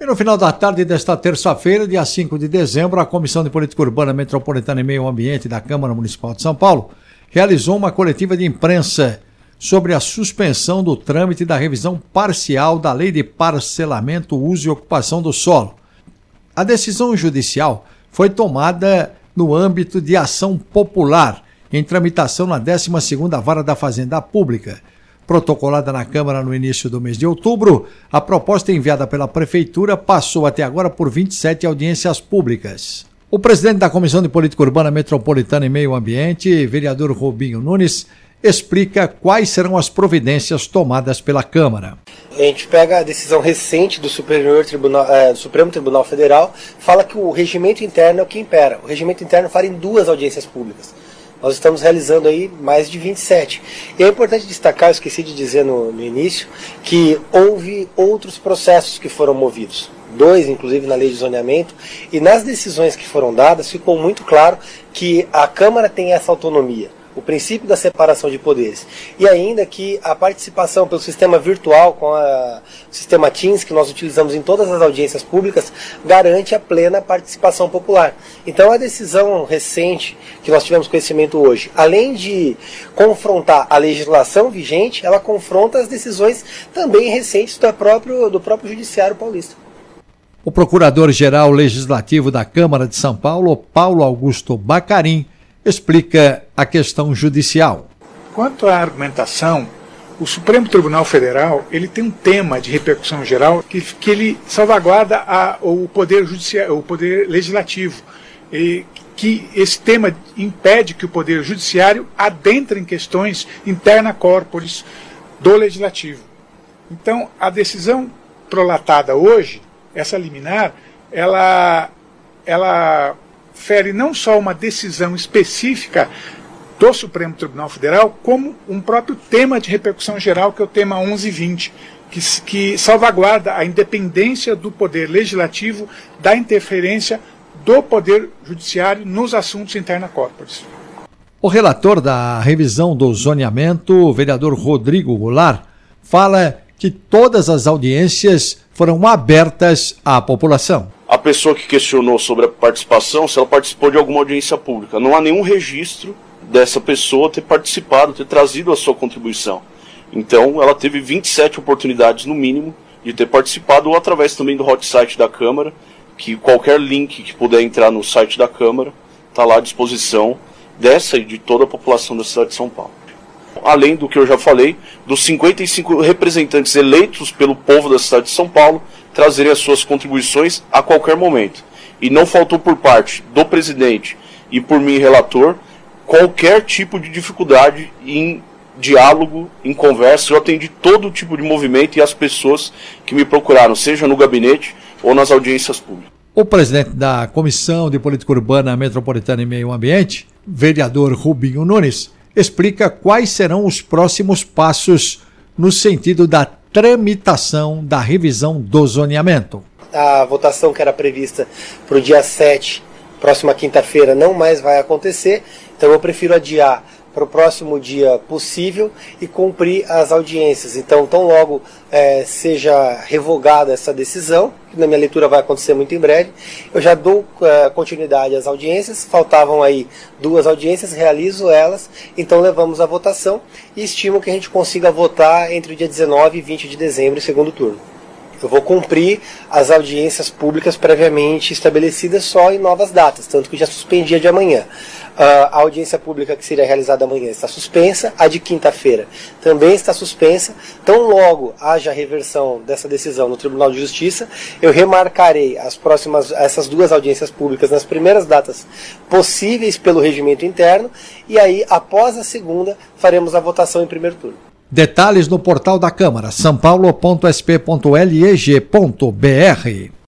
E no final da tarde desta terça-feira, dia 5 de dezembro, a Comissão de Política Urbana Metropolitana e Meio Ambiente da Câmara Municipal de São Paulo realizou uma coletiva de imprensa sobre a suspensão do trâmite da revisão parcial da Lei de Parcelamento, Uso e Ocupação do Solo. A decisão judicial foi tomada no âmbito de ação popular, em tramitação na 12ª Vara da Fazenda Pública protocolada na Câmara no início do mês de outubro, a proposta enviada pela Prefeitura passou até agora por 27 audiências públicas. O presidente da Comissão de Política Urbana Metropolitana e Meio Ambiente, vereador Robinho Nunes, explica quais serão as providências tomadas pela Câmara. A gente pega a decisão recente do, Tribunal, é, do Supremo Tribunal Federal, fala que o regimento interno é o que impera. O regimento interno fala em duas audiências públicas. Nós estamos realizando aí mais de 27. E é importante destacar, eu esqueci de dizer no, no início, que houve outros processos que foram movidos. Dois, inclusive na lei de zoneamento, e nas decisões que foram dadas ficou muito claro que a Câmara tem essa autonomia o princípio da separação de poderes. E ainda que a participação pelo sistema virtual, com a, o sistema Teams, que nós utilizamos em todas as audiências públicas, garante a plena participação popular. Então a decisão recente que nós tivemos conhecimento hoje, além de confrontar a legislação vigente, ela confronta as decisões também recentes do próprio, do próprio Judiciário Paulista. O Procurador-Geral Legislativo da Câmara de São Paulo, Paulo Augusto Bacarim, explica a questão judicial. Quanto à argumentação, o Supremo Tribunal Federal ele tem um tema de repercussão geral que, que ele salvaguarda a, o poder judicial, o poder legislativo, e que esse tema impede que o poder judiciário adentre em questões interna corporis do legislativo. Então, a decisão prolatada hoje, essa liminar, ela, ela fere não só uma decisão específica do Supremo Tribunal Federal, como um próprio tema de repercussão geral, que é o tema 1120, que, que salvaguarda a independência do poder legislativo da interferência do poder judiciário nos assuntos interna corporis. O relator da revisão do zoneamento, o vereador Rodrigo Goulart, fala que todas as audiências foram abertas à população a pessoa que questionou sobre a participação, se ela participou de alguma audiência pública. Não há nenhum registro dessa pessoa ter participado, ter trazido a sua contribuição. Então, ela teve 27 oportunidades, no mínimo, de ter participado, ou através também do hot site da Câmara, que qualquer link que puder entrar no site da Câmara está lá à disposição dessa e de toda a população da cidade de São Paulo. Além do que eu já falei, dos 55 representantes eleitos pelo povo da cidade de São Paulo, trazerem as suas contribuições a qualquer momento. E não faltou por parte do presidente e por mim, relator, qualquer tipo de dificuldade em diálogo, em conversa. Eu atendi todo tipo de movimento e as pessoas que me procuraram, seja no gabinete ou nas audiências públicas. O presidente da Comissão de Política Urbana Metropolitana e Meio Ambiente, vereador Rubinho Nunes, explica quais serão os próximos passos no sentido da tramitação da revisão do zoneamento. A votação que era prevista para o dia 7, próxima quinta-feira, não mais vai acontecer, então eu prefiro adiar para o próximo dia possível e cumprir as audiências. Então, tão logo é, seja revogada essa decisão, que na minha leitura vai acontecer muito em breve, eu já dou é, continuidade às audiências. Faltavam aí duas audiências, realizo elas, então levamos a votação e estimo que a gente consiga votar entre o dia 19 e 20 de dezembro, segundo turno. Eu vou cumprir as audiências públicas previamente estabelecidas só em novas datas, tanto que já suspendi a de amanhã. Uh, a audiência pública que seria realizada amanhã está suspensa, a de quinta-feira também está suspensa. Tão logo haja reversão dessa decisão no Tribunal de Justiça, eu remarcarei as próximas, essas duas audiências públicas nas primeiras datas possíveis pelo regimento interno, e aí, após a segunda, faremos a votação em primeiro turno. Detalhes no portal da Câmara, sãopaulo.sp.leg.br.